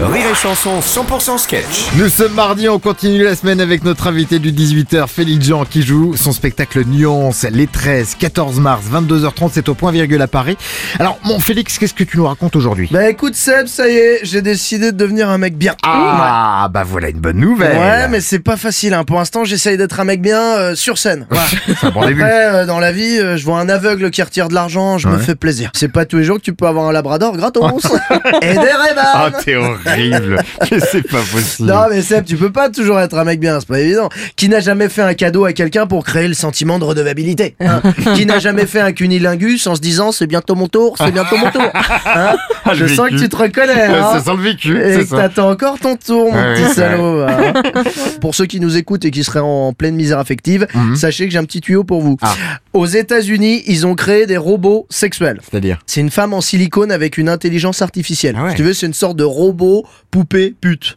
Rire et Chanson 100% sketch. Nous sommes mardi, on continue la semaine avec notre invité du 18h, Félix Jean, qui joue son spectacle Nuance les 13, 14 mars, 22h30, c'est au point virgule à Paris. Alors, mon Félix, qu'est-ce que tu nous racontes aujourd'hui? Bah écoute Seb, ça y est, j'ai décidé de devenir un mec bien. Ah, bah voilà une bonne nouvelle Ouais, mais c'est pas facile. Hein. Pour l'instant, j'essaye d'être un mec bien euh, sur scène. C'est un bon début. Après, euh, dans la vie, euh, je vois un aveugle qui retire de l'argent, je me Ouais. fais plaisir. C'est pas tous les jours que tu peux avoir un labrador gratos. Et des Ah, Ray-Ban. t'es horrible Mais c'est pas possible Non mais Seb, tu peux pas toujours être un mec bien, c'est pas évident. Qui n'a jamais fait un cadeau à quelqu'un pour créer le sentiment de redevabilité hein? Qui n'a jamais fait un cunilingus en se disant c'est bientôt mon tour, c'est bientôt mon tour hein? Ah, Je sens que tu te reconnais. hein? Ça sent le vécu, Et c'est que ça. t'attends encore ton tour, mon Ouais, petit ouais. salaud. hein. pour ceux qui nous écoutent et qui seraient en pleine misère affective, Mhm. sachez que j'ai un petit tuyau pour vous. Ah. Aux États-Unis, ils ont créé des robots sexuels. C'est-à-dire? C'est une femme en silicone avec une intelligence artificielle. Ah ouais. Si tu veux, c'est une sorte de robot poupée pute.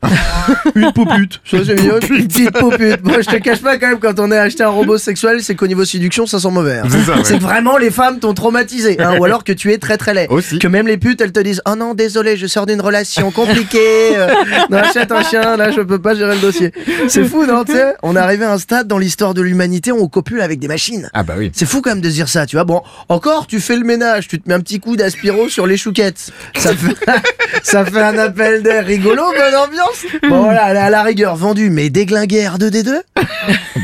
une poupute. Ça, c'est mignon. Une petite poupute. Moi, je te cache pas quand même, quand on a acheté un robot sexuel, c'est qu'au niveau séduction, ça sent mauvais. hein. C'est ça, ouais. C'est que vraiment les femmes t'ont traumatisé. hein, ou alors que tu es très très laid. Aussi. Que même les putes, elles te disent Oh non, désolé, je sors d'une relation compliquée. euh, non, achète un chien, là, je peux pas gérer le dossier. C'est fou, non, tu sais On est arrivé à un stade dans l'histoire de l'humanité où on copule avec des machines. Ah bah oui. C'est fou quand même de se dire ça, tu vois. Bon, encore, tu fais le ménage, tu te mets un petit coup d'aspiro sur les chouquettes. Ça fait, ça fait un appel d'air rigolo, bonne ambiance. Bon, voilà, à la- à la rigueur, vendu, mais déglingué R2D2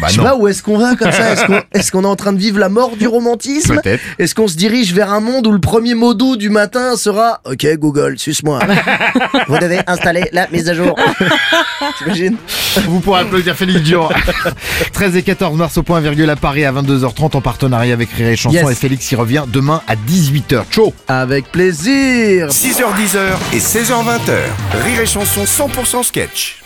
Bah Je sais non. pas où est-ce qu'on va comme ça. Est-ce qu'on est, qu'on est en train de vivre la mort du romantisme Peut-être. Est-ce qu'on se dirige vers un monde où le premier mot doux du matin sera Ok, Google, suce-moi. Vous devez installer la mise à jour. T'imagines? Vous pourrez applaudir Félix Jean. 13 et 14 mars au point virgule à Paris à 22h30 en partenariat avec Rire et Chanson Yes. et Félix y revient demain à 18h. Ciao Avec plaisir 6h10 et 16h20. Rire et Chanson 100% sketch.